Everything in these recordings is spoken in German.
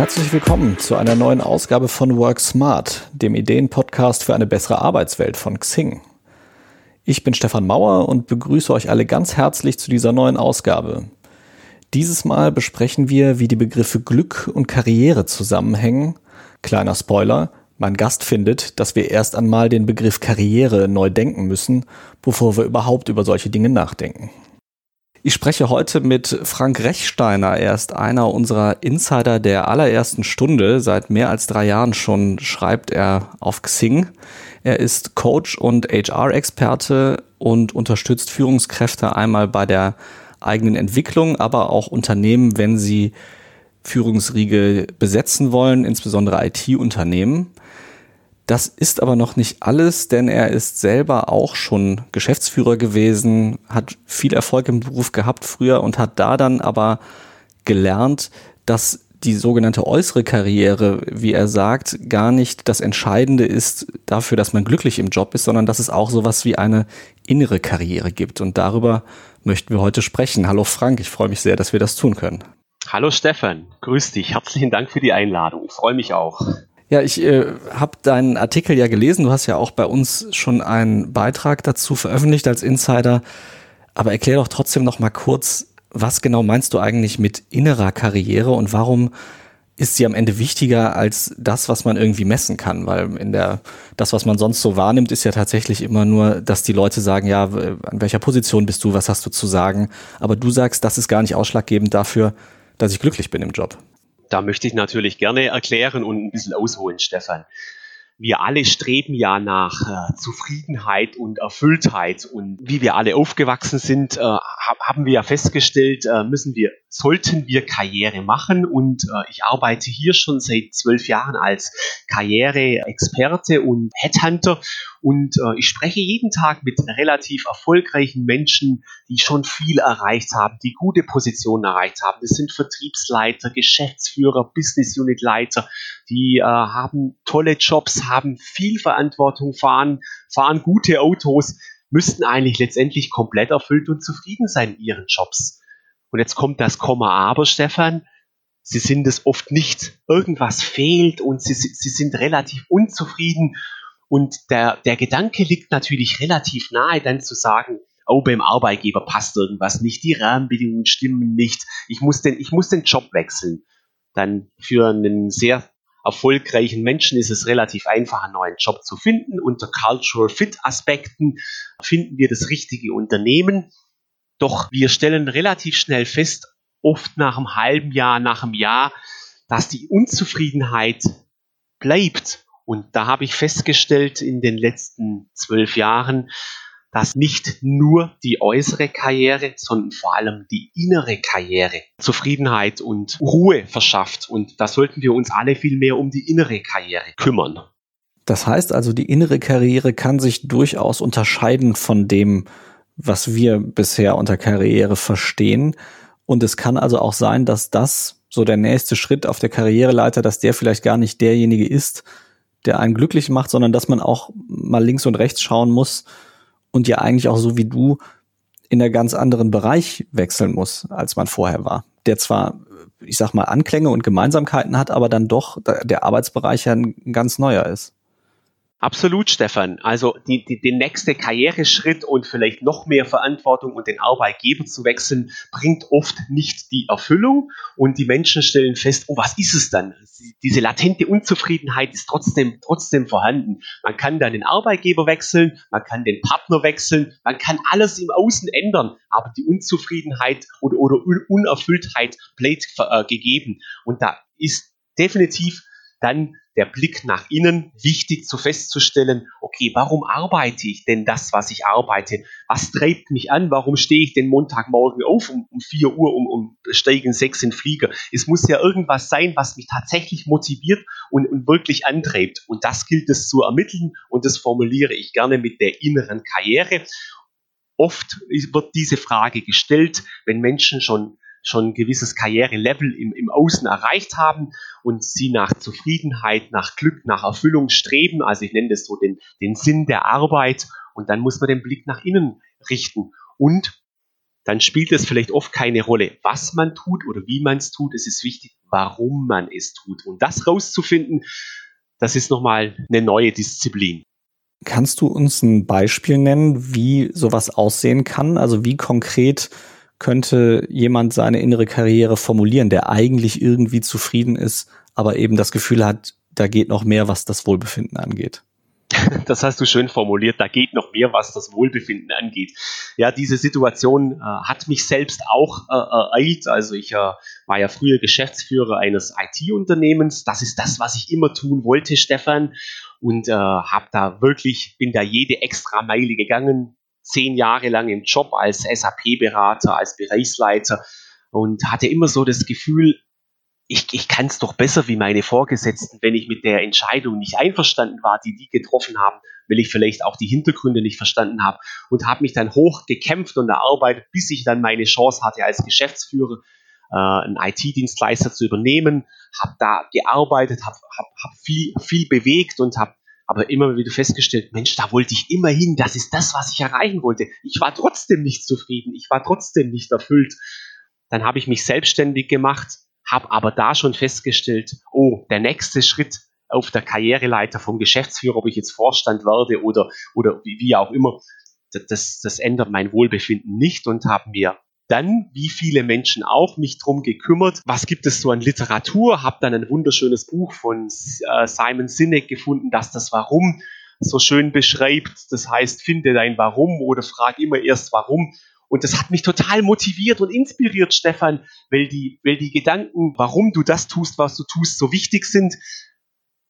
Herzlich willkommen zu einer neuen Ausgabe von Work Smart, dem Ideenpodcast für eine bessere Arbeitswelt von Xing. Ich bin Stefan Mauer und begrüße euch alle ganz herzlich zu dieser neuen Ausgabe. Dieses Mal besprechen wir, wie die Begriffe Glück und Karriere zusammenhängen. Kleiner Spoiler, mein Gast findet, dass wir erst einmal den Begriff Karriere neu denken müssen, bevor wir überhaupt über solche Dinge nachdenken. Ich spreche heute mit Frank Rechsteiner. Er ist einer unserer Insider der allerersten Stunde. Seit mehr als drei Jahren schon schreibt er auf Xing. Er ist Coach und HR-Experte und unterstützt Führungskräfte einmal bei der eigenen Entwicklung, aber auch Unternehmen, wenn sie Führungsriege besetzen wollen, insbesondere IT-Unternehmen. Das ist aber noch nicht alles, denn er ist selber auch schon Geschäftsführer gewesen, hat viel Erfolg im Beruf gehabt früher und hat da dann aber gelernt, dass die sogenannte äußere Karriere, wie er sagt, gar nicht das Entscheidende ist dafür, dass man glücklich im Job ist, sondern dass es auch sowas wie eine innere Karriere gibt. Und darüber möchten wir heute sprechen. Hallo Frank, ich freue mich sehr, dass wir das tun können. Hallo Stefan, grüß dich. Herzlichen Dank für die Einladung. Ich freue mich auch. Ja, ich äh, habe deinen Artikel ja gelesen. Du hast ja auch bei uns schon einen Beitrag dazu veröffentlicht als Insider. Aber erklär doch trotzdem noch mal kurz, was genau meinst du eigentlich mit innerer Karriere und warum ist sie am Ende wichtiger als das, was man irgendwie messen kann? Weil in der, das, was man sonst so wahrnimmt, ist ja tatsächlich immer nur, dass die Leute sagen, ja, an welcher Position bist du, was hast du zu sagen? Aber du sagst, das ist gar nicht ausschlaggebend dafür, dass ich glücklich bin im Job. Da möchte ich natürlich gerne erklären und ein bisschen ausholen, Stefan. Wir alle streben ja nach äh, Zufriedenheit und Erfülltheit. Und wie wir alle aufgewachsen sind, äh, haben wir ja festgestellt, äh, müssen wir sollten wir Karriere machen. Und äh, ich arbeite hier schon seit zwölf Jahren als Karriereexperte und Headhunter. Und äh, ich spreche jeden Tag mit relativ erfolgreichen Menschen, die schon viel erreicht haben, die gute Positionen erreicht haben. Das sind Vertriebsleiter, Geschäftsführer, Business Unit Leiter, die äh, haben tolle Jobs, haben viel Verantwortung, fahren, fahren gute Autos, müssten eigentlich letztendlich komplett erfüllt und zufrieden sein in ihren Jobs. Und jetzt kommt das Komma aber, Stefan. Sie sind es oft nicht. Irgendwas fehlt und sie, sie sind relativ unzufrieden. Und der, der Gedanke liegt natürlich relativ nahe, dann zu sagen, oh, beim Arbeitgeber passt irgendwas nicht, die Rahmenbedingungen stimmen nicht, ich muss den, ich muss den Job wechseln. Dann für einen sehr erfolgreichen Menschen ist es relativ einfach, einen neuen Job zu finden. Unter Cultural Fit Aspekten finden wir das richtige Unternehmen. Doch wir stellen relativ schnell fest, oft nach einem halben Jahr, nach einem Jahr, dass die Unzufriedenheit bleibt. Und da habe ich festgestellt in den letzten zwölf Jahren, dass nicht nur die äußere Karriere, sondern vor allem die innere Karriere Zufriedenheit und Ruhe verschafft. Und da sollten wir uns alle viel mehr um die innere Karriere kümmern. Das heißt also, die innere Karriere kann sich durchaus unterscheiden von dem, was wir bisher unter Karriere verstehen. Und es kann also auch sein, dass das so der nächste Schritt auf der Karriereleiter, dass der vielleicht gar nicht derjenige ist, der einen glücklich macht, sondern dass man auch mal links und rechts schauen muss und ja eigentlich auch so wie du in einen ganz anderen Bereich wechseln muss, als man vorher war. Der zwar, ich sag mal, Anklänge und Gemeinsamkeiten hat, aber dann doch der Arbeitsbereich ja ein ganz neuer ist. Absolut, Stefan. Also die, die, den nächste Karriereschritt und vielleicht noch mehr Verantwortung und den Arbeitgeber zu wechseln, bringt oft nicht die Erfüllung und die Menschen stellen fest, oh, was ist es dann? Diese latente Unzufriedenheit ist trotzdem, trotzdem vorhanden. Man kann dann den Arbeitgeber wechseln, man kann den Partner wechseln, man kann alles im Außen ändern, aber die Unzufriedenheit oder, oder Unerfülltheit bleibt äh, gegeben. Und da ist definitiv dann der Blick nach innen, wichtig zu festzustellen, okay, warum arbeite ich denn das, was ich arbeite? Was treibt mich an? Warum stehe ich den Montagmorgen auf um, um 4 Uhr um, um steige in 6 in Flieger? Es muss ja irgendwas sein, was mich tatsächlich motiviert und, und wirklich antreibt. Und das gilt es zu ermitteln und das formuliere ich gerne mit der inneren Karriere. Oft wird diese Frage gestellt, wenn Menschen schon schon ein gewisses Karrierelevel im, im Außen erreicht haben und sie nach Zufriedenheit, nach Glück, nach Erfüllung streben. Also ich nenne das so den, den Sinn der Arbeit. Und dann muss man den Blick nach innen richten. Und dann spielt es vielleicht oft keine Rolle, was man tut oder wie man es tut. Es ist wichtig, warum man es tut. Und das rauszufinden, das ist nochmal eine neue Disziplin. Kannst du uns ein Beispiel nennen, wie sowas aussehen kann? Also wie konkret könnte jemand seine innere Karriere formulieren, der eigentlich irgendwie zufrieden ist, aber eben das Gefühl hat, da geht noch mehr, was das Wohlbefinden angeht? Das hast du schön formuliert. Da geht noch mehr, was das Wohlbefinden angeht. Ja, diese Situation äh, hat mich selbst auch äh, ereilt. Also ich äh, war ja früher Geschäftsführer eines IT-Unternehmens. Das ist das, was ich immer tun wollte, Stefan. Und äh, habe da wirklich, bin da jede extra Meile gegangen. Zehn Jahre lang im Job als SAP-Berater, als Bereichsleiter und hatte immer so das Gefühl, ich, ich kann es doch besser wie meine Vorgesetzten, wenn ich mit der Entscheidung nicht einverstanden war, die die getroffen haben, weil ich vielleicht auch die Hintergründe nicht verstanden habe und habe mich dann hoch gekämpft und erarbeitet, bis ich dann meine Chance hatte als Geschäftsführer äh, einen IT-Dienstleister zu übernehmen, habe da gearbeitet, habe hab, hab viel, viel bewegt und habe aber immer wieder festgestellt, Mensch, da wollte ich immer hin, das ist das, was ich erreichen wollte. Ich war trotzdem nicht zufrieden, ich war trotzdem nicht erfüllt. Dann habe ich mich selbstständig gemacht, habe aber da schon festgestellt, oh, der nächste Schritt auf der Karriereleiter vom Geschäftsführer, ob ich jetzt Vorstand werde oder, oder wie, wie auch immer, das, das ändert mein Wohlbefinden nicht und habe mir dann, wie viele Menschen auch, mich drum gekümmert, was gibt es so an Literatur, habe dann ein wunderschönes Buch von äh, Simon Sinek gefunden, das das Warum so schön beschreibt. Das heißt, finde dein Warum oder frag immer erst Warum und das hat mich total motiviert und inspiriert, Stefan, weil die, weil die Gedanken, warum du das tust, was du tust, so wichtig sind.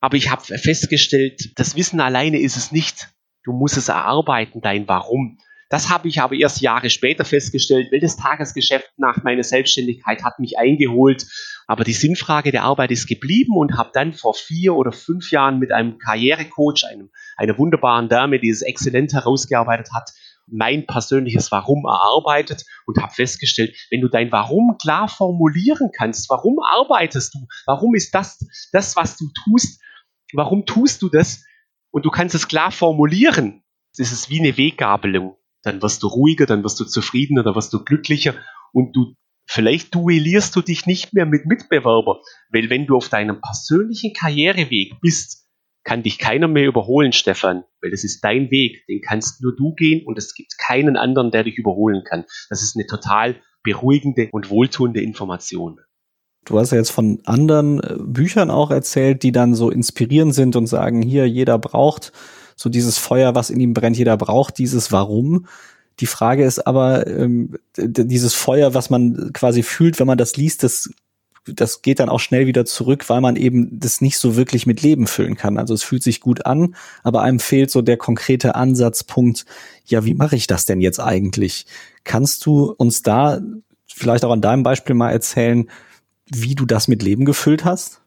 Aber ich habe festgestellt, das Wissen alleine ist es nicht. Du musst es erarbeiten, dein Warum. Das habe ich aber erst Jahre später festgestellt, weil das Tagesgeschäft nach meiner Selbstständigkeit hat mich eingeholt. Aber die Sinnfrage der Arbeit ist geblieben und habe dann vor vier oder fünf Jahren mit einem Karrierecoach, einem, einer wunderbaren Dame, die es exzellent herausgearbeitet hat, mein persönliches Warum erarbeitet und habe festgestellt, wenn du dein Warum klar formulieren kannst, warum arbeitest du, warum ist das das, was du tust, warum tust du das und du kannst es klar formulieren, das ist wie eine Weggabelung. Dann wirst du ruhiger, dann wirst du zufriedener, dann wirst du glücklicher und du Vielleicht duellierst du dich nicht mehr mit Mitbewerbern, weil wenn du auf deinem persönlichen Karriereweg bist, kann dich keiner mehr überholen, Stefan, weil das ist dein Weg, den kannst nur du gehen und es gibt keinen anderen, der dich überholen kann. Das ist eine total beruhigende und wohltuende Information. Du hast ja jetzt von anderen äh, Büchern auch erzählt, die dann so inspirierend sind und sagen, hier, jeder braucht so dieses Feuer, was in ihm brennt, jeder braucht dieses Warum. Die Frage ist aber, ähm, dieses Feuer, was man quasi fühlt, wenn man das liest, das das geht dann auch schnell wieder zurück, weil man eben das nicht so wirklich mit Leben füllen kann. Also es fühlt sich gut an, aber einem fehlt so der konkrete Ansatzpunkt, ja, wie mache ich das denn jetzt eigentlich? Kannst du uns da vielleicht auch an deinem Beispiel mal erzählen, wie du das mit Leben gefüllt hast?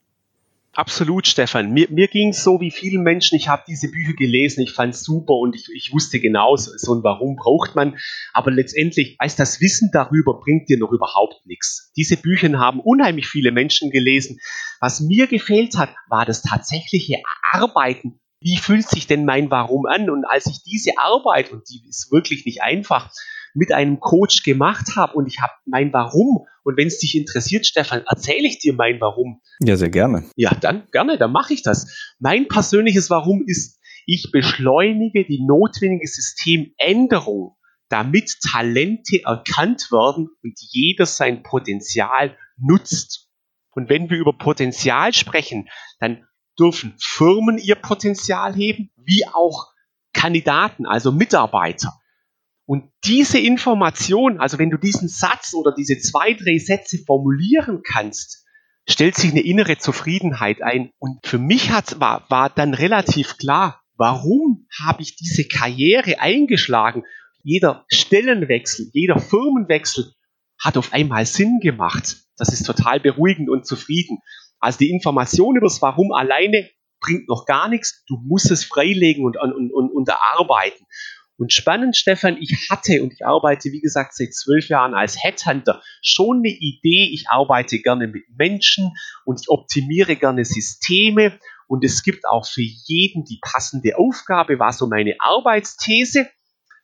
Absolut, Stefan. Mir, mir ging es so wie vielen Menschen. Ich habe diese Bücher gelesen, ich fand es super und ich, ich wusste genau, so, so ein Warum braucht man. Aber letztendlich, als das Wissen darüber bringt dir noch überhaupt nichts. Diese Bücher haben unheimlich viele Menschen gelesen. Was mir gefehlt hat, war das tatsächliche Arbeiten. Wie fühlt sich denn mein Warum an? Und als ich diese Arbeit, und die ist wirklich nicht einfach, mit einem Coach gemacht habe und ich habe mein Warum. Und wenn es dich interessiert, Stefan, erzähle ich dir mein Warum. Ja, sehr gerne. Ja, dann gerne, dann mache ich das. Mein persönliches Warum ist, ich beschleunige die notwendige Systemänderung, damit Talente erkannt werden und jeder sein Potenzial nutzt. Und wenn wir über Potenzial sprechen, dann dürfen Firmen ihr Potenzial heben, wie auch Kandidaten, also Mitarbeiter. Und diese Information, also wenn du diesen Satz oder diese zwei, drei Sätze formulieren kannst, stellt sich eine innere Zufriedenheit ein. Und für mich hat, war, war dann relativ klar, warum habe ich diese Karriere eingeschlagen? Jeder Stellenwechsel, jeder Firmenwechsel hat auf einmal Sinn gemacht. Das ist total beruhigend und zufrieden. Also die Information über das Warum alleine bringt noch gar nichts. Du musst es freilegen und, und, und, und erarbeiten. Und spannend, Stefan, ich hatte und ich arbeite, wie gesagt, seit zwölf Jahren als Headhunter schon eine Idee. Ich arbeite gerne mit Menschen und ich optimiere gerne Systeme. Und es gibt auch für jeden die passende Aufgabe, war so meine Arbeitsthese.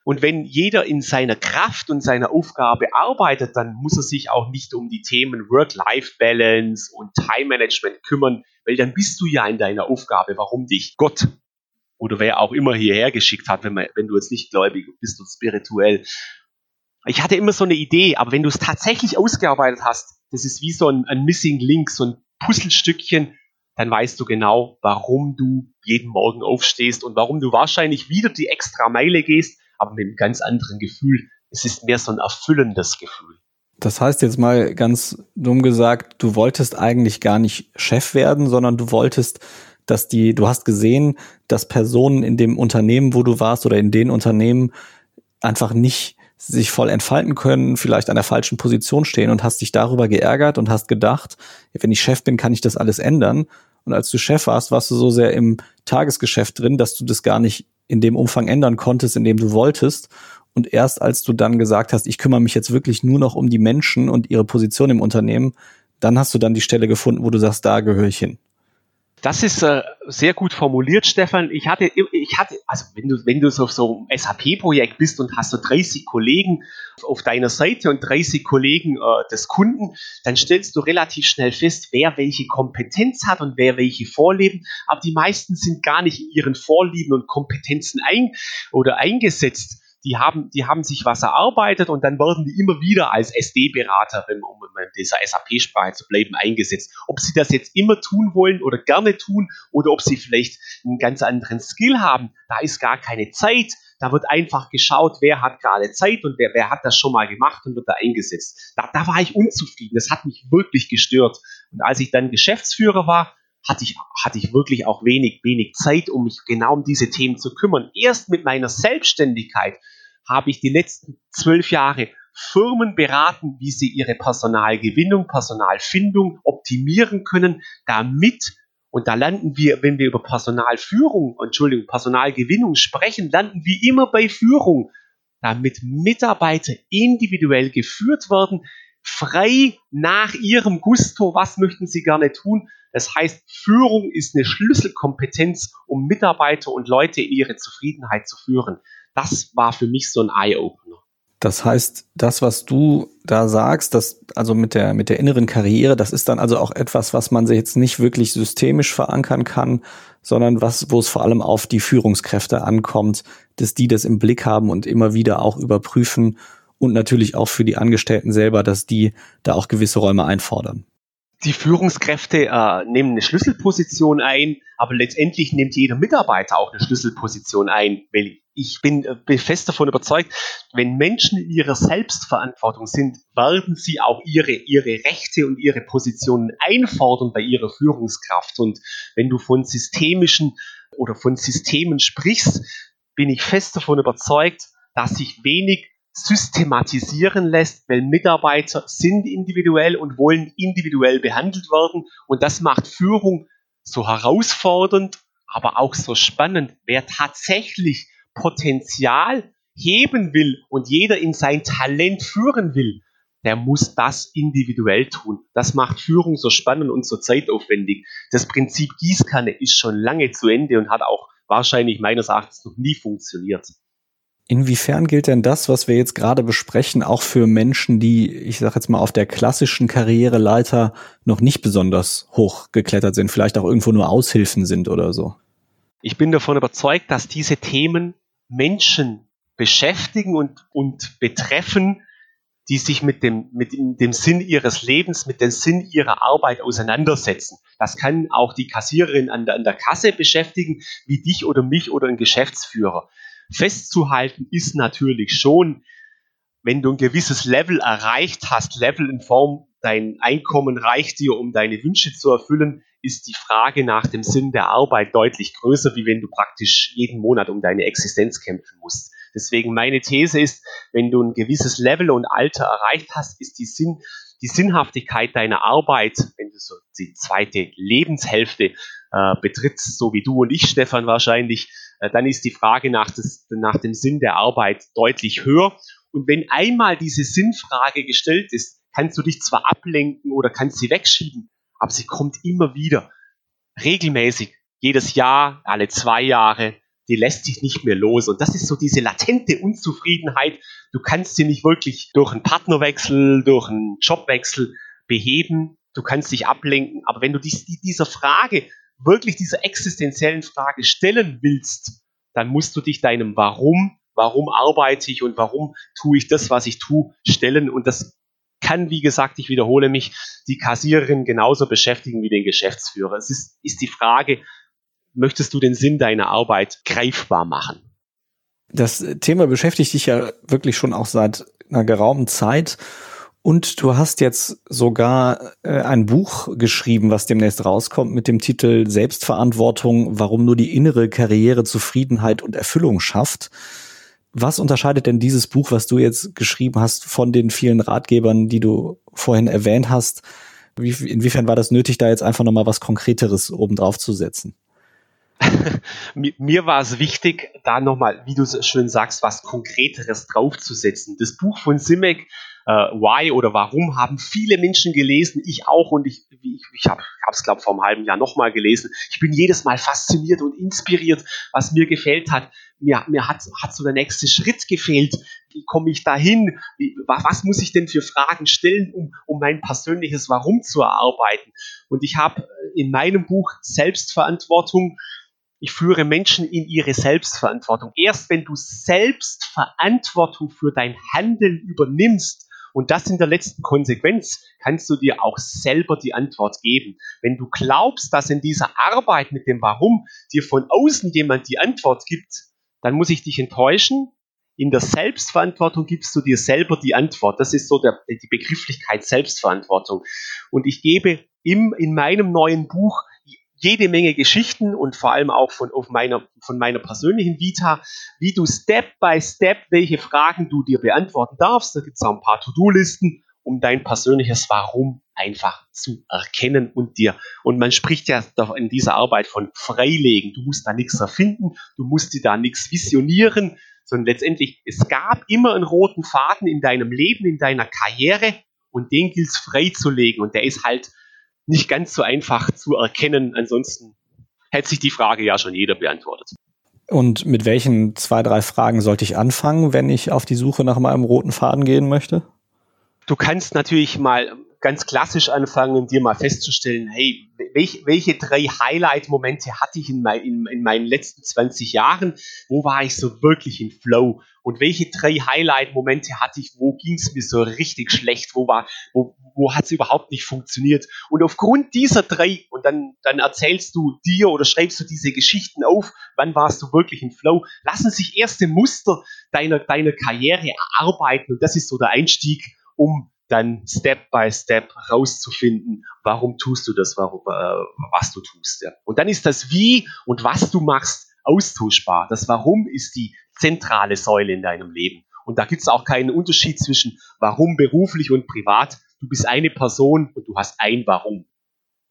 Und wenn jeder in seiner Kraft und seiner Aufgabe arbeitet, dann muss er sich auch nicht um die Themen Work-Life-Balance und Time-Management kümmern, weil dann bist du ja in deiner Aufgabe, warum dich Gott oder wer auch immer hierher geschickt hat, wenn, man, wenn du jetzt nicht gläubig bist und spirituell. Ich hatte immer so eine Idee, aber wenn du es tatsächlich ausgearbeitet hast, das ist wie so ein, ein Missing Link, so ein Puzzlestückchen, dann weißt du genau, warum du jeden Morgen aufstehst und warum du wahrscheinlich wieder die extra Meile gehst, aber mit einem ganz anderen Gefühl. Es ist mehr so ein erfüllendes Gefühl. Das heißt jetzt mal ganz dumm gesagt, du wolltest eigentlich gar nicht Chef werden, sondern du wolltest, dass die, du hast gesehen, dass Personen in dem Unternehmen, wo du warst oder in den Unternehmen einfach nicht sich voll entfalten können, vielleicht an der falschen Position stehen und hast dich darüber geärgert und hast gedacht, wenn ich Chef bin, kann ich das alles ändern. Und als du Chef warst, warst du so sehr im Tagesgeschäft drin, dass du das gar nicht in dem Umfang ändern konntest, in dem du wolltest. Und erst als du dann gesagt hast, ich kümmere mich jetzt wirklich nur noch um die Menschen und ihre Position im Unternehmen, dann hast du dann die Stelle gefunden, wo du sagst, da gehöre ich hin. Das ist äh, sehr gut formuliert, Stefan. Ich hatte, ich hatte, also wenn du, wenn du so auf so einem SAP-Projekt bist und hast so 30 Kollegen auf deiner Seite und 30 Kollegen äh, des Kunden, dann stellst du relativ schnell fest, wer welche Kompetenz hat und wer welche Vorlieben. Aber die meisten sind gar nicht in ihren Vorlieben und Kompetenzen ein oder eingesetzt die haben, die haben sich was erarbeitet und dann werden die immer wieder als SD-Beraterin, um in dieser SAP-Sprache zu bleiben, eingesetzt. Ob sie das jetzt immer tun wollen oder gerne tun oder ob sie vielleicht einen ganz anderen Skill haben, da ist gar keine Zeit. Da wird einfach geschaut, wer hat gerade Zeit und wer, wer hat das schon mal gemacht und wird da eingesetzt. Da, da war ich unzufrieden. Das hat mich wirklich gestört. Und als ich dann Geschäftsführer war, hatte ich, hatte ich wirklich auch wenig, wenig Zeit, um mich genau um diese Themen zu kümmern. Erst mit meiner Selbstständigkeit habe ich die letzten zwölf Jahre Firmen beraten, wie sie ihre Personalgewinnung, Personalfindung optimieren können, damit, und da landen wir, wenn wir über Personalführung, Entschuldigung, Personalgewinnung sprechen, landen wir immer bei Führung, damit Mitarbeiter individuell geführt werden, frei nach ihrem Gusto, was möchten sie gerne tun. Das heißt, Führung ist eine Schlüsselkompetenz, um Mitarbeiter und Leute in ihre Zufriedenheit zu führen. Das war für mich so ein Eye-Opener. Das heißt, das, was du da sagst, das, also mit der, mit der inneren Karriere, das ist dann also auch etwas, was man sich jetzt nicht wirklich systemisch verankern kann, sondern was, wo es vor allem auf die Führungskräfte ankommt, dass die das im Blick haben und immer wieder auch überprüfen und natürlich auch für die Angestellten selber, dass die da auch gewisse Räume einfordern. Die Führungskräfte äh, nehmen eine Schlüsselposition ein, aber letztendlich nimmt jeder Mitarbeiter auch eine Schlüsselposition ein, weil ich bin, äh, fest davon überzeugt, wenn Menschen in ihrer Selbstverantwortung sind, werden sie auch ihre, ihre Rechte und ihre Positionen einfordern bei ihrer Führungskraft. Und wenn du von systemischen oder von Systemen sprichst, bin ich fest davon überzeugt, dass sich wenig systematisieren lässt, weil Mitarbeiter sind individuell und wollen individuell behandelt werden. Und das macht Führung so herausfordernd, aber auch so spannend. Wer tatsächlich Potenzial heben will und jeder in sein Talent führen will, der muss das individuell tun. Das macht Führung so spannend und so zeitaufwendig. Das Prinzip Gießkanne ist schon lange zu Ende und hat auch wahrscheinlich meines Erachtens noch nie funktioniert. Inwiefern gilt denn das, was wir jetzt gerade besprechen, auch für Menschen, die, ich sage jetzt mal, auf der klassischen Karriereleiter noch nicht besonders hoch geklettert sind, vielleicht auch irgendwo nur Aushilfen sind oder so? Ich bin davon überzeugt, dass diese Themen Menschen beschäftigen und, und betreffen, die sich mit dem, mit dem Sinn ihres Lebens, mit dem Sinn ihrer Arbeit auseinandersetzen. Das kann auch die Kassiererin an der, an der Kasse beschäftigen, wie dich oder mich oder ein Geschäftsführer festzuhalten ist natürlich schon, wenn du ein gewisses Level erreicht hast, Level in Form, dein Einkommen reicht dir, um deine Wünsche zu erfüllen, ist die Frage nach dem Sinn der Arbeit deutlich größer, wie wenn du praktisch jeden Monat um deine Existenz kämpfen musst. Deswegen meine These ist, wenn du ein gewisses Level und Alter erreicht hast, ist die Sinn, die Sinnhaftigkeit deiner Arbeit, wenn du so die zweite Lebenshälfte äh, betrittst, so wie du und ich, Stefan, wahrscheinlich, äh, dann ist die Frage nach, des, nach dem Sinn der Arbeit deutlich höher. Und wenn einmal diese Sinnfrage gestellt ist, kannst du dich zwar ablenken oder kannst sie wegschieben, aber sie kommt immer wieder, regelmäßig, jedes Jahr, alle zwei Jahre. die lässt sich nicht mehr los. Und das ist so diese latente Unzufriedenheit. Du kannst sie nicht wirklich durch einen Partnerwechsel, durch einen Jobwechsel beheben. Du kannst dich ablenken. Aber wenn du dies, dieser Frage, wirklich dieser existenziellen Frage stellen willst, dann musst du dich deinem Warum, warum arbeite ich und warum tue ich das, was ich tue, stellen. Und das kann, wie gesagt, ich wiederhole mich, die Kassiererin genauso beschäftigen wie den Geschäftsführer. Es ist, ist die Frage, möchtest du den Sinn deiner Arbeit greifbar machen? Das Thema beschäftigt dich ja wirklich schon auch seit einer geraumen Zeit. Und du hast jetzt sogar äh, ein Buch geschrieben, was demnächst rauskommt, mit dem Titel Selbstverantwortung, warum nur die innere Karriere Zufriedenheit und Erfüllung schafft. Was unterscheidet denn dieses Buch, was du jetzt geschrieben hast, von den vielen Ratgebern, die du vorhin erwähnt hast? Wie, inwiefern war das nötig, da jetzt einfach nochmal was Konkreteres obendrauf zu setzen? mir, war es wichtig, da nochmal, wie du es schön sagst, was Konkreteres draufzusetzen. Das Buch von Simek, äh, Why oder Warum, haben viele Menschen gelesen, ich auch und ich, ich, ich habe es, glaube vor einem halben Jahr nochmal gelesen. Ich bin jedes Mal fasziniert und inspiriert, was mir gefällt hat mir, mir hat, hat so der nächste Schritt gefehlt. Wie komme ich dahin? Wie, was muss ich denn für Fragen stellen, um, um mein persönliches Warum zu erarbeiten? Und ich habe in meinem Buch Selbstverantwortung, ich führe Menschen in ihre Selbstverantwortung. Erst wenn du Selbstverantwortung für dein Handeln übernimmst, und das in der letzten Konsequenz kannst du dir auch selber die Antwort geben. Wenn du glaubst, dass in dieser Arbeit mit dem Warum dir von außen jemand die Antwort gibt, dann muss ich dich enttäuschen. In der Selbstverantwortung gibst du dir selber die Antwort. Das ist so der, die Begrifflichkeit Selbstverantwortung. Und ich gebe im, in meinem neuen Buch jede Menge Geschichten und vor allem auch von, meiner, von meiner persönlichen Vita, wie du Step by Step, welche Fragen du dir beantworten darfst. Da gibt es auch ein paar To-Do-Listen, um dein persönliches Warum einfach zu erkennen und dir. Und man spricht ja in dieser Arbeit von Freilegen. Du musst da nichts erfinden, du musst dir da nichts visionieren, sondern letztendlich, es gab immer einen roten Faden in deinem Leben, in deiner Karriere und den gilt es freizulegen. Und der ist halt nicht ganz so einfach zu erkennen. Ansonsten hätte sich die Frage ja schon jeder beantwortet. Und mit welchen zwei, drei Fragen sollte ich anfangen, wenn ich auf die Suche nach meinem roten Faden gehen möchte? Du kannst natürlich mal ganz klassisch anfangen, dir mal festzustellen, hey, welch, welche drei Highlight-Momente hatte ich in, mein, in, in, meinen letzten 20 Jahren? Wo war ich so wirklich in Flow? Und welche drei Highlight-Momente hatte ich? Wo ging es mir so richtig schlecht? Wo war, wo, wo hat es überhaupt nicht funktioniert? Und aufgrund dieser drei, und dann, dann erzählst du dir oder schreibst du diese Geschichten auf, wann warst du wirklich in Flow, lassen sich erste Muster deiner, deiner Karriere erarbeiten. Und das ist so der Einstieg, um dann Step by Step rauszufinden, warum tust du das, warum, äh, was du tust. Ja. Und dann ist das Wie und was du machst austauschbar. Das Warum ist die zentrale Säule in deinem Leben. Und da gibt es auch keinen Unterschied zwischen Warum beruflich und privat. Du bist eine Person und du hast ein Warum.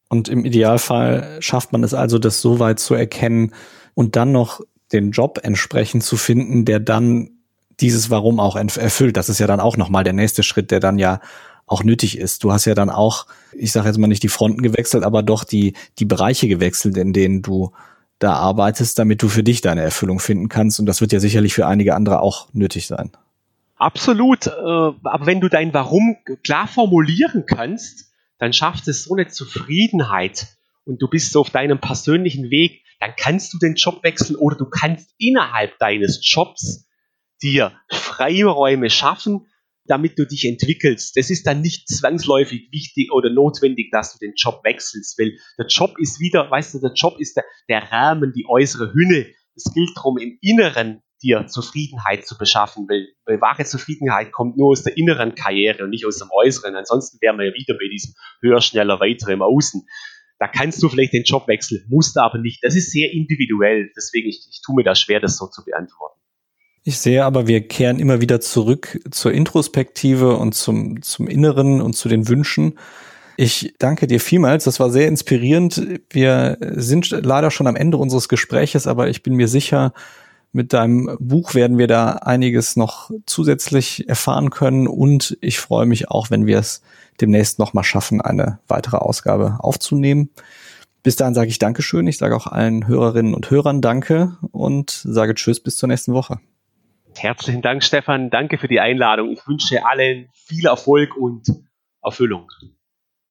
Und im Idealfall schafft man es also, das so weit zu erkennen und dann noch den Job entsprechend zu finden, der dann dieses Warum auch erfüllt. Das ist ja dann auch nochmal der nächste Schritt, der dann ja auch nötig ist. Du hast ja dann auch, ich sage jetzt mal nicht die Fronten gewechselt, aber doch die, die Bereiche gewechselt, in denen du da arbeitest, damit du für dich deine Erfüllung finden kannst. Und das wird ja sicherlich für einige andere auch nötig sein. Absolut. Äh, aber wenn du dein Warum klar formulieren kannst, dann schafft es so eine Zufriedenheit und du bist so auf deinem persönlichen Weg, dann kannst du den Job wechseln oder du kannst innerhalb deines Jobs dir Freiräume schaffen, damit du dich entwickelst. Das ist dann nicht zwangsläufig wichtig oder notwendig, dass du den Job wechselst, weil der Job ist wieder, weißt du, der Job ist der, der Rahmen, die äußere Hülle. Es gilt darum, im Inneren dir Zufriedenheit zu beschaffen, weil, weil wahre Zufriedenheit kommt nur aus der inneren Karriere und nicht aus dem Äußeren. Ansonsten wären wir ja wieder bei diesem höher, schneller, weiter im Außen. Da kannst du vielleicht den Job wechseln, musst du aber nicht. Das ist sehr individuell. Deswegen, ich, ich tue mir da schwer, das so zu beantworten. Ich sehe aber, wir kehren immer wieder zurück zur Introspektive und zum, zum Inneren und zu den Wünschen. Ich danke dir vielmals. Das war sehr inspirierend. Wir sind leider schon am Ende unseres Gespräches, aber ich bin mir sicher, mit deinem Buch werden wir da einiges noch zusätzlich erfahren können und ich freue mich auch, wenn wir es demnächst noch mal schaffen, eine weitere Ausgabe aufzunehmen. Bis dahin sage ich Dankeschön. Ich sage auch allen Hörerinnen und Hörern Danke und sage Tschüss bis zur nächsten Woche. Herzlichen Dank, Stefan. Danke für die Einladung. Ich wünsche allen viel Erfolg und Erfüllung.